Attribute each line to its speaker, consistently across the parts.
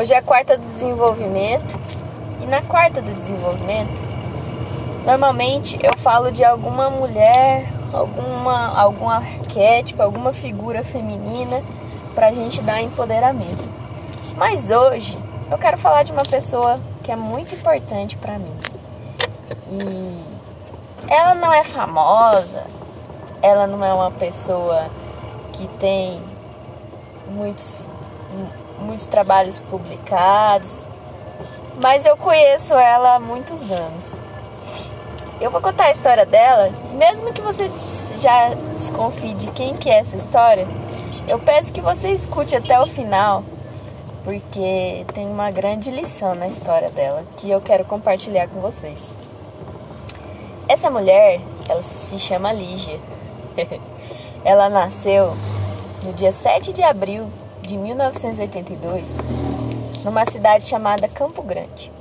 Speaker 1: Hoje é a quarta do desenvolvimento e na quarta do desenvolvimento, normalmente eu falo de alguma mulher, alguma algum arquétipo, alguma figura feminina pra gente dar empoderamento. Mas hoje eu quero falar de uma pessoa que é muito importante para mim. E ela não é famosa, ela não é uma pessoa que tem muitos muitos trabalhos publicados, mas eu conheço ela há muitos anos. Eu vou contar a história dela, mesmo que você já desconfie de quem que é essa história, eu peço que você escute até o final, porque tem uma grande lição na história dela que eu quero compartilhar com vocês. Essa mulher, ela se chama Lígia. ela nasceu no dia 7 de abril de 1982, numa cidade chamada Campo Grande.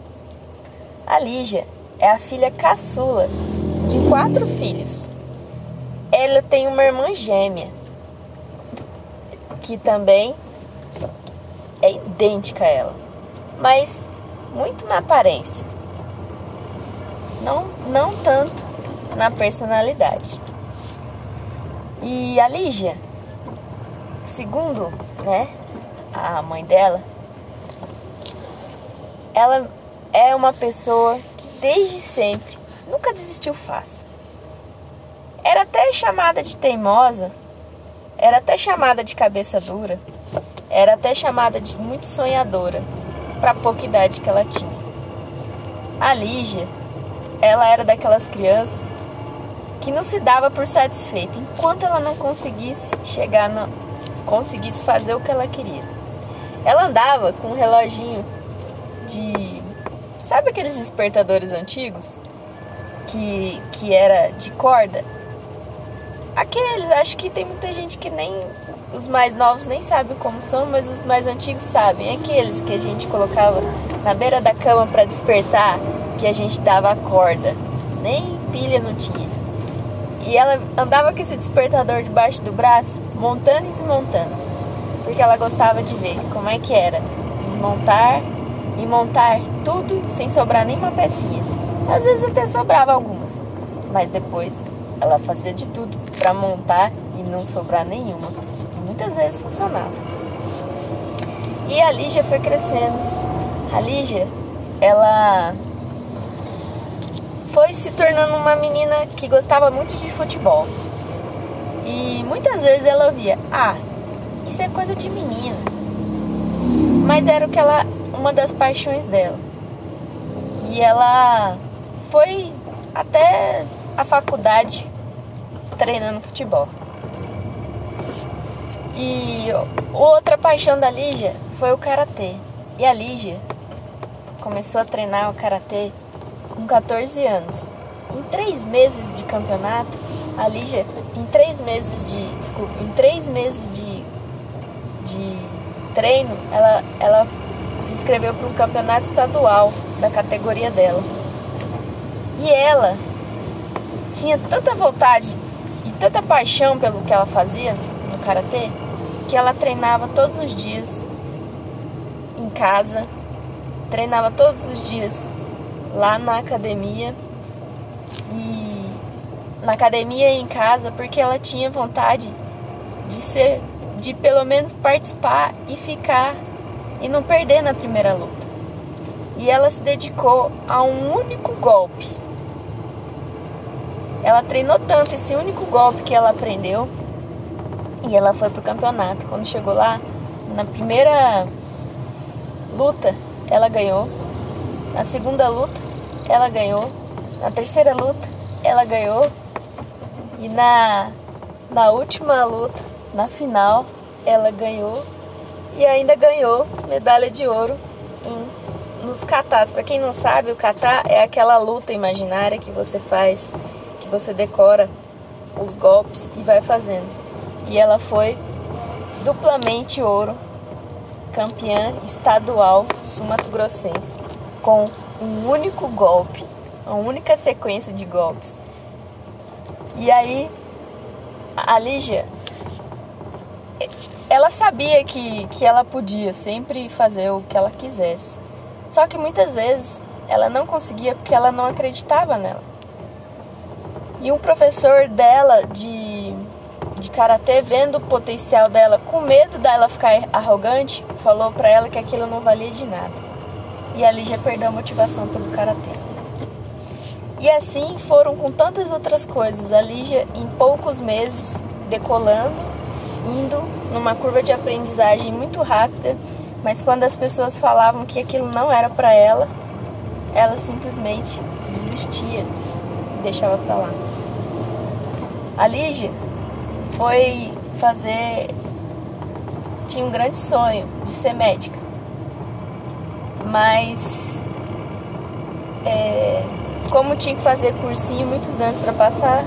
Speaker 1: A Lígia é a filha caçula de quatro filhos. Ela tem uma irmã gêmea, que também é idêntica a ela, mas muito na aparência. Não, não tanto na personalidade. E a Lígia, segundo né, a mãe dela, ela é uma pessoa que desde sempre nunca desistiu fácil. Era até chamada de teimosa, era até chamada de cabeça dura, era até chamada de muito sonhadora para a pouca idade que ela tinha. A Lígia, ela era daquelas crianças que não se dava por satisfeita enquanto ela não conseguisse chegar no, conseguisse fazer o que ela queria. Ela andava com um reloginho de. Sabe aqueles despertadores antigos? Que, que era de corda? Aqueles, acho que tem muita gente que nem. Os mais novos nem sabem como são, mas os mais antigos sabem. Aqueles que a gente colocava na beira da cama para despertar, que a gente dava a corda. Nem pilha não tinha. E ela andava com esse despertador debaixo do braço, montando e desmontando. Porque ela gostava de ver como é que era desmontar e montar tudo sem sobrar nenhuma pecinha. Às vezes até sobrava algumas, mas depois ela fazia de tudo para montar e não sobrar nenhuma. E muitas vezes funcionava. E a Lígia foi crescendo. A Lígia, ela foi se tornando uma menina que gostava muito de futebol. E muitas vezes ela ouvia: "Ah, isso é coisa de menina". Mas era o que ela uma das paixões dela. E ela foi até a faculdade treinando futebol. E outra paixão da Lígia foi o karatê. E a Lígia começou a treinar o karatê com 14 anos. Em três meses de campeonato, a Lígia, em três meses de. Desculpa, em três meses de, de treino, ela, ela se inscreveu para um campeonato estadual da categoria dela. E ela tinha tanta vontade e tanta paixão pelo que ela fazia no karatê que ela treinava todos os dias em casa, treinava todos os dias lá na academia e na academia e em casa porque ela tinha vontade de ser de pelo menos participar e ficar e não perder na primeira luta. E ela se dedicou a um único golpe. Ela treinou tanto esse único golpe que ela aprendeu e ela foi pro campeonato. Quando chegou lá, na primeira luta, ela ganhou. Na segunda luta, ela ganhou. Na terceira luta, ela ganhou. E na, na última luta, na final, ela ganhou. E ainda ganhou medalha de ouro em, nos katas. Para quem não sabe, o kata é aquela luta imaginária que você faz, que você decora os golpes e vai fazendo. E ela foi duplamente ouro campeã estadual sul-mato-grossense, com um único golpe, uma única sequência de golpes. E aí, a Lígia, ela sabia que, que ela podia sempre fazer o que ela quisesse. Só que muitas vezes ela não conseguia porque ela não acreditava nela. E um professor dela de, de karatê, vendo o potencial dela, com medo dela ficar arrogante, falou para ela que aquilo não valia de nada. E a Lígia perdeu a motivação pelo karatê. E assim foram com tantas outras coisas. A Lígia, em poucos meses, decolando, indo numa curva de aprendizagem muito rápida, mas quando as pessoas falavam que aquilo não era para ela, ela simplesmente desistia e deixava para lá. A Lígia foi fazer tinha um grande sonho de ser médica, mas é, como tinha que fazer cursinho muitos anos para passar,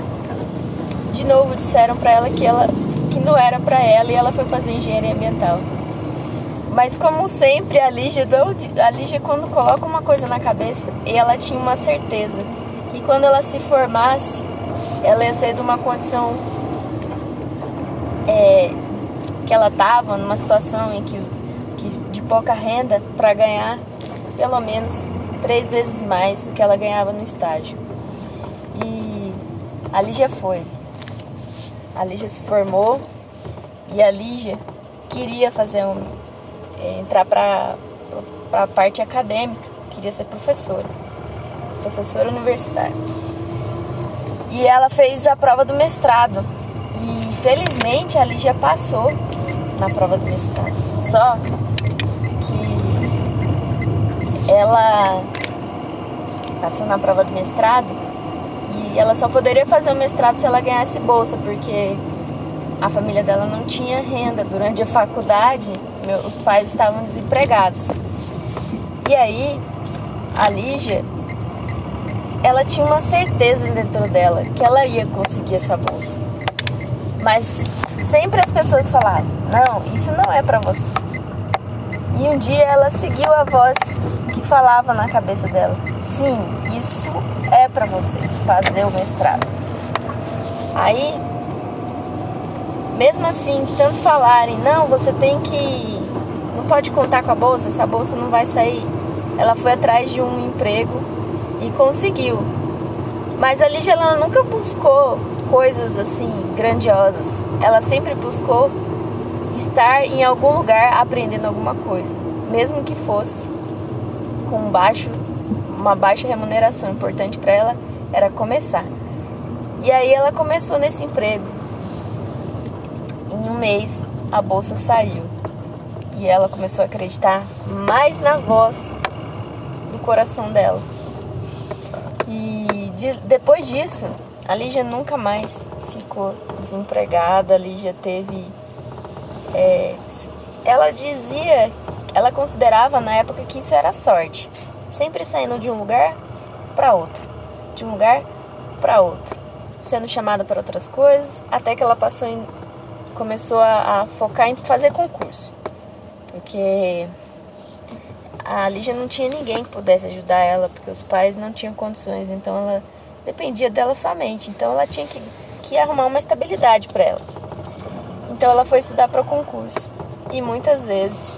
Speaker 1: de novo disseram para ela que ela que não era para ela e ela foi fazer engenharia ambiental. Mas como sempre, a Lígia, a Lígia quando coloca uma coisa na cabeça, ela tinha uma certeza que quando ela se formasse, ela ia sair de uma condição é, que ela estava, numa situação em que, que de pouca renda, para ganhar pelo menos três vezes mais do que ela ganhava no estágio. E a Lígia foi. A Lígia se formou e a Lígia queria fazer um, é, entrar para a parte acadêmica, queria ser professora, professora universitária. E ela fez a prova do mestrado. E felizmente a Lígia passou na prova do mestrado. Só que ela passou na prova do mestrado e ela só poderia fazer o mestrado se ela ganhasse bolsa, porque a família dela não tinha renda. Durante a faculdade, meu, os pais estavam desempregados. E aí, a Lígia, ela tinha uma certeza dentro dela que ela ia conseguir essa bolsa. Mas sempre as pessoas falavam: "Não, isso não é para você". E um dia ela seguiu a voz que falava na cabeça dela: "Sim, isso é para você fazer o mestrado". Aí, mesmo assim, de tanto falarem: "Não, você tem que não pode contar com a bolsa, essa bolsa não vai sair". Ela foi atrás de um emprego e conseguiu. Mas a Lígia ela nunca buscou coisas assim grandiosas. Ela sempre buscou estar em algum lugar aprendendo alguma coisa, mesmo que fosse com baixo, uma baixa remuneração. Importante para ela era começar. E aí ela começou nesse emprego. Em um mês a bolsa saiu e ela começou a acreditar mais na voz do coração dela. E de, depois disso, a Lígia nunca mais ficou desempregada. A Lígia teve é, ela dizia, ela considerava na época que isso era sorte, sempre saindo de um lugar para outro, de um lugar para outro, sendo chamada para outras coisas, até que ela passou em, começou a, a focar em fazer concurso, porque a Lígia não tinha ninguém que pudesse ajudar ela, porque os pais não tinham condições, então ela dependia dela somente, então ela tinha que, que arrumar uma estabilidade para ela. Então ela foi estudar para o concurso. E muitas vezes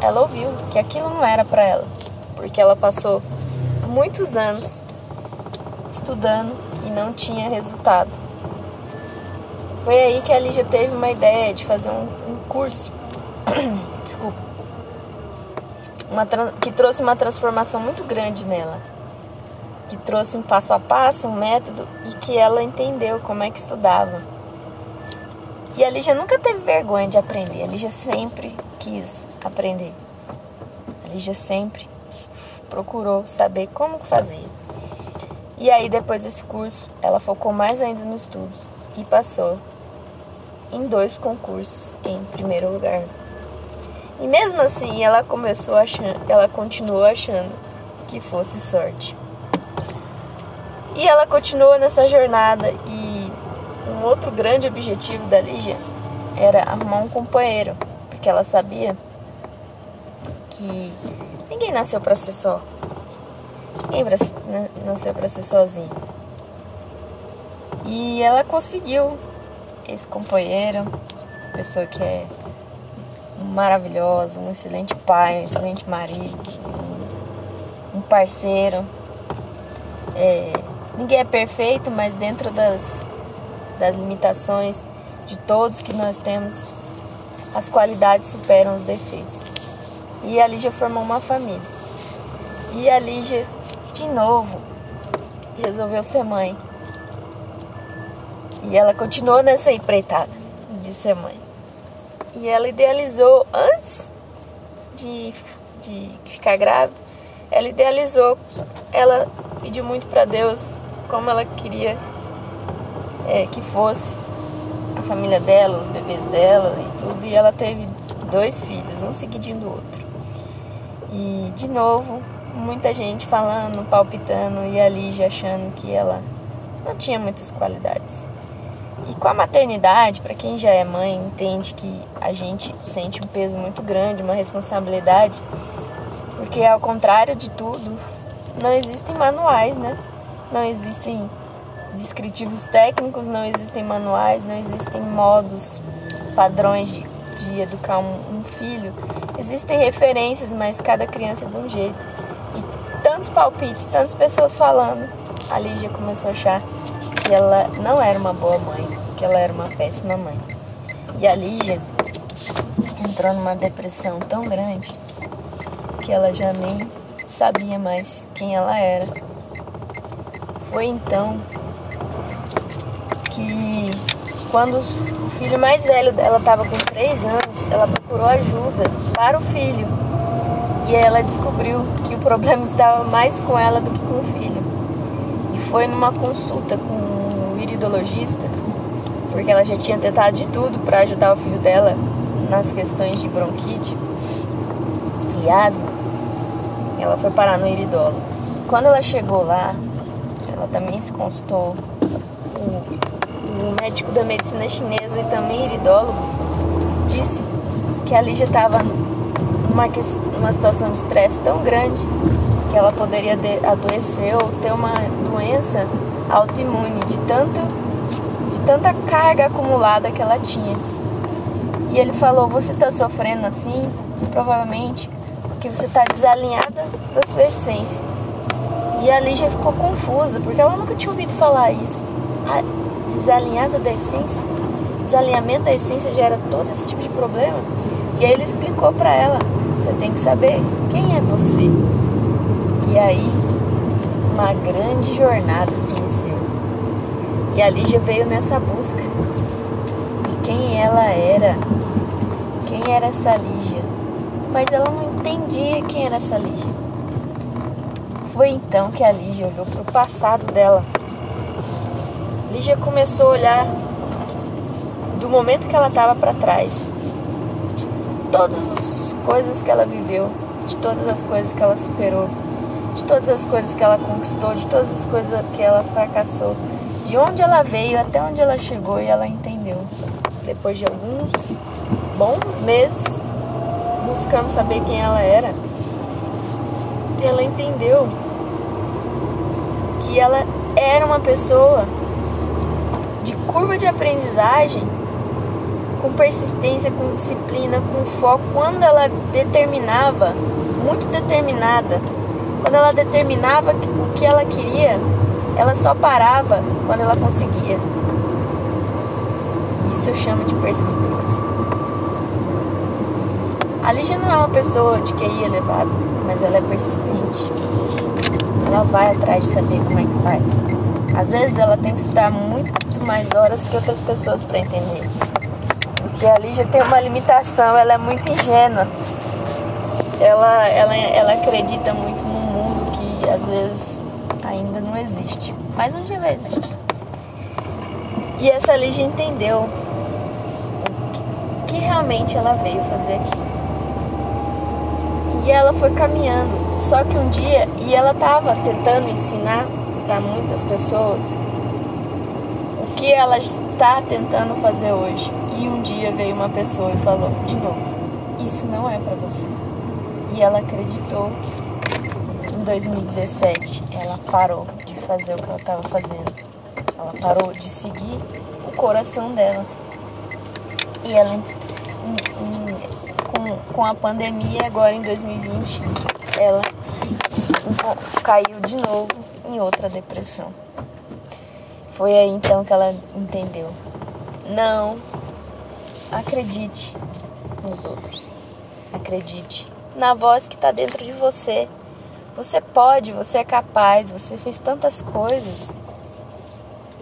Speaker 1: ela ouviu que aquilo não era para ela, porque ela passou muitos anos estudando e não tinha resultado. Foi aí que a Lígia teve uma ideia de fazer um, um curso, desculpa, uma, que trouxe uma transformação muito grande nela, que trouxe um passo a passo, um método e que ela entendeu como é que estudava e a Lígia nunca teve vergonha de aprender. A Lígia sempre quis aprender. A Lígia sempre procurou saber como fazer. E aí, depois desse curso, ela focou mais ainda no estudo e passou em dois concursos em primeiro lugar. E mesmo assim, ela começou achando, ela continuou achando que fosse sorte. E ela continuou nessa jornada e um outro grande objetivo da Lígia era arrumar um companheiro, porque ela sabia que ninguém nasceu para ser só. Ninguém nasceu para ser sozinho. E ela conseguiu esse companheiro, pessoa que é maravilhosa, um excelente pai, um excelente marido, um parceiro. É, ninguém é perfeito, mas dentro das, das limitações de todos que nós temos, as qualidades superam os defeitos. E a Lígia formou uma família. E a Lígia, de novo, resolveu ser mãe. E ela continuou nessa empreitada de ser mãe. E ela idealizou, antes de, de ficar grávida, ela idealizou, ela pediu muito para Deus como ela queria é, que fosse a família dela, os bebês dela e tudo. E ela teve dois filhos, um seguidinho do outro. E de novo, muita gente falando, palpitando e a Lígia achando que ela não tinha muitas qualidades. E com a maternidade, para quem já é mãe, entende que a gente sente um peso muito grande, uma responsabilidade, porque ao contrário de tudo, não existem manuais, né? Não existem descritivos técnicos, não existem manuais, não existem modos, padrões de, de educar um, um filho. Existem referências, mas cada criança é de um jeito. E tantos palpites, tantas pessoas falando, a Lígia começou a achar que ela não era uma boa mãe, que ela era uma péssima mãe. E a Lígia entrou numa depressão tão grande que ela já nem sabia mais quem ela era. Foi então que quando o filho mais velho dela estava com 3 anos, ela procurou ajuda para o filho. E ela descobriu que o problema estava mais com ela do que com o filho. E foi numa consulta com iridologista, porque ela já tinha tentado de tudo para ajudar o filho dela nas questões de bronquite e asma. Ela foi parar no iridólogo. Quando ela chegou lá, ela também se consultou. O médico da medicina chinesa e também iridólogo disse que a Lígia estava numa, numa situação de estresse tão grande que ela poderia adoecer ou ter uma doença autoimune de tanto de tanta carga acumulada que ela tinha. E ele falou: "Você está sofrendo assim, provavelmente porque você está desalinhada da sua essência". E a Lígia ficou confusa, porque ela nunca tinha ouvido falar isso. Desalinhada da essência, desalinhamento da essência gera todo esse tipo de problema. E aí ele explicou para ela: "Você tem que saber quem é você". E aí uma grande jornada se iniciou. E a Lígia veio nessa busca de quem ela era, quem era essa Lígia. Mas ela não entendia quem era essa Lígia. Foi então que a Lígia olhou para o passado dela. Lígia começou a olhar do momento que ela estava para trás, de todas as coisas que ela viveu, de todas as coisas que ela superou de todas as coisas que ela conquistou, de todas as coisas que ela fracassou, de onde ela veio até onde ela chegou e ela entendeu. Depois de alguns bons meses buscando saber quem ela era, ela entendeu que ela era uma pessoa curva de aprendizagem com persistência, com disciplina, com foco, quando ela determinava, muito determinada, quando ela determinava o que ela queria, ela só parava quando ela conseguia. Isso eu chamo de persistência. A Lígia não é uma pessoa de QI elevado, mas ela é persistente. Ela vai atrás de saber como é que faz. Às vezes ela tem que estudar muito mais horas que outras pessoas para entender. Porque a Lígia tem uma limitação, ela é muito ingênua. Ela, ela, ela acredita muito às vezes ainda não existe, mas um dia vai existir. E essa Lígia entendeu o que realmente ela veio fazer aqui. E ela foi caminhando. Só que um dia, e ela estava tentando ensinar para muitas pessoas que ela está tentando fazer hoje. E um dia veio uma pessoa e falou de novo: Isso não é para você. E ela acreditou 2017 ela parou de fazer o que ela estava fazendo. Ela parou de seguir o coração dela. E ela com, com a pandemia, agora em 2020, ela caiu de novo em outra depressão. Foi aí então que ela entendeu. Não acredite nos outros. Acredite na voz que está dentro de você. Você pode, você é capaz, você fez tantas coisas.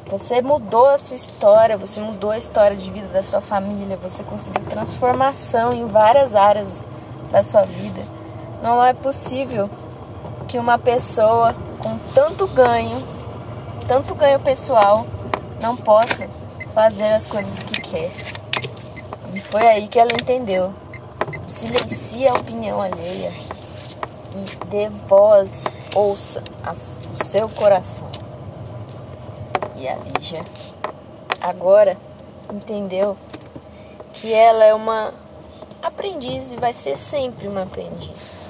Speaker 1: Você mudou a sua história, você mudou a história de vida da sua família, você conseguiu transformação em várias áreas da sua vida. Não é possível que uma pessoa com tanto ganho, tanto ganho pessoal, não possa fazer as coisas que quer. E foi aí que ela entendeu. Silencie a opinião alheia e dê voz, ouça o seu coração. E a Lígia agora entendeu que ela é uma aprendiz e vai ser sempre uma aprendiz.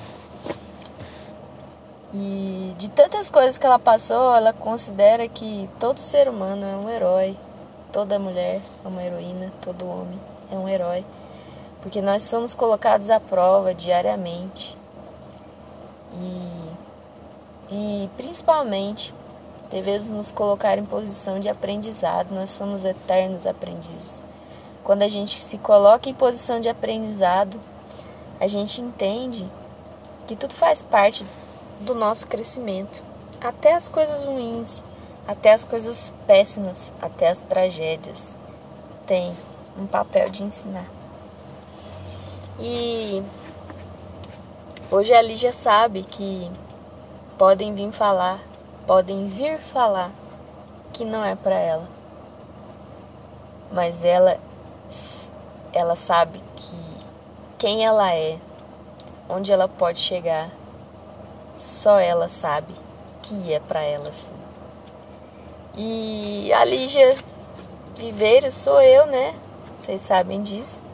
Speaker 1: E de tantas coisas que ela passou, ela considera que todo ser humano é um herói, toda mulher é uma heroína, todo homem é um herói, porque nós somos colocados à prova diariamente. E, e principalmente devemos nos colocar em posição de aprendizado, nós somos eternos aprendizes. Quando a gente se coloca em posição de aprendizado, a gente entende que tudo faz parte do nosso crescimento, até as coisas ruins, até as coisas péssimas, até as tragédias, tem um papel de ensinar. E hoje a Lígia sabe que podem vir falar podem vir falar que não é para ela. Mas ela ela sabe que quem ela é, onde ela pode chegar, só ela sabe que é para ela sim. E a Lígia Viveiro sou eu, né? Vocês sabem disso.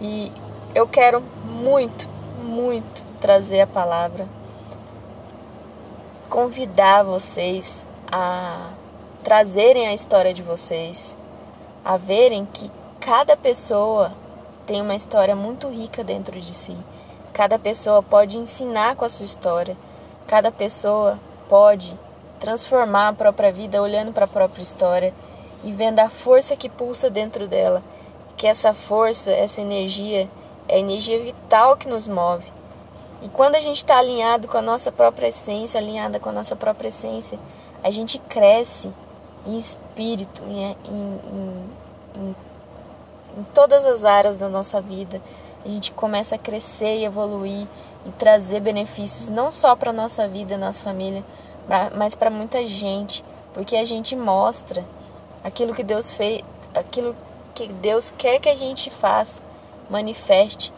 Speaker 1: E eu quero muito, muito trazer a palavra convidar vocês a trazerem a história de vocês, a verem que cada pessoa tem uma história muito rica dentro de si. Cada pessoa pode ensinar com a sua história. Cada pessoa pode transformar a própria vida olhando para a própria história e vendo a força que pulsa dentro dela. Que essa força, essa energia é a energia vital que nos move e quando a gente está alinhado com a nossa própria essência, alinhada com a nossa própria essência, a gente cresce em espírito, em, em, em, em todas as áreas da nossa vida. A gente começa a crescer e evoluir e trazer benefícios não só para nossa vida, nossa família, mas para muita gente, porque a gente mostra aquilo que Deus fez, aquilo que Deus quer que a gente faça, manifeste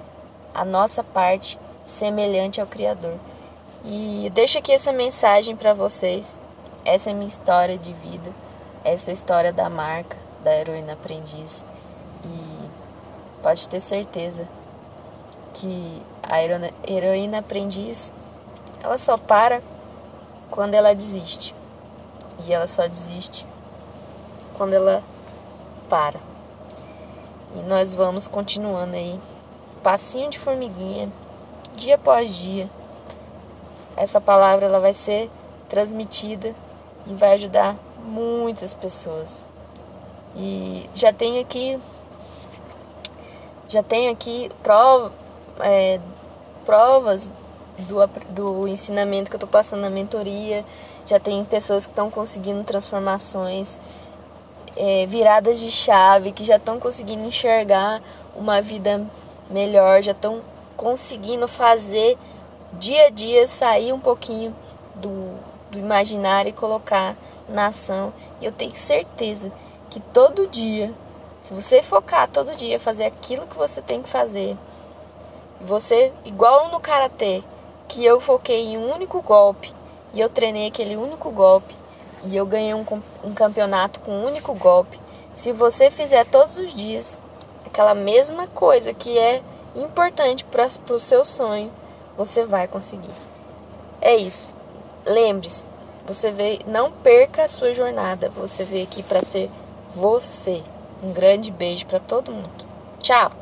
Speaker 1: a nossa parte semelhante ao Criador. E deixo aqui essa mensagem para vocês. Essa é minha história de vida, essa é história da marca da heroína aprendiz. E pode ter certeza que a heroína, aprendiz ela só para quando ela desiste. E ela só desiste quando ela para. E nós vamos continuando aí, passinho de formiguinha, dia após dia. Essa palavra ela vai ser transmitida e vai ajudar muitas pessoas. E já tenho aqui já tenho aqui prova, é, provas do, do ensinamento que eu estou passando na mentoria. Já tem pessoas que estão conseguindo transformações, é, viradas de chave, que já estão conseguindo enxergar uma vida melhor, já estão conseguindo fazer dia a dia sair um pouquinho do, do imaginário e colocar na ação. E eu tenho certeza que todo dia, se você focar todo dia fazer aquilo que você tem que fazer, você, igual no karatê, que eu foquei em um único golpe e eu treinei aquele único golpe e eu ganhei um, um campeonato com um único golpe. Se você fizer todos os dias aquela mesma coisa que é importante para o seu sonho, você vai conseguir. É isso. Lembre-se, você veio, não perca a sua jornada. Você veio aqui para ser você. Um grande beijo para todo mundo. Tchau.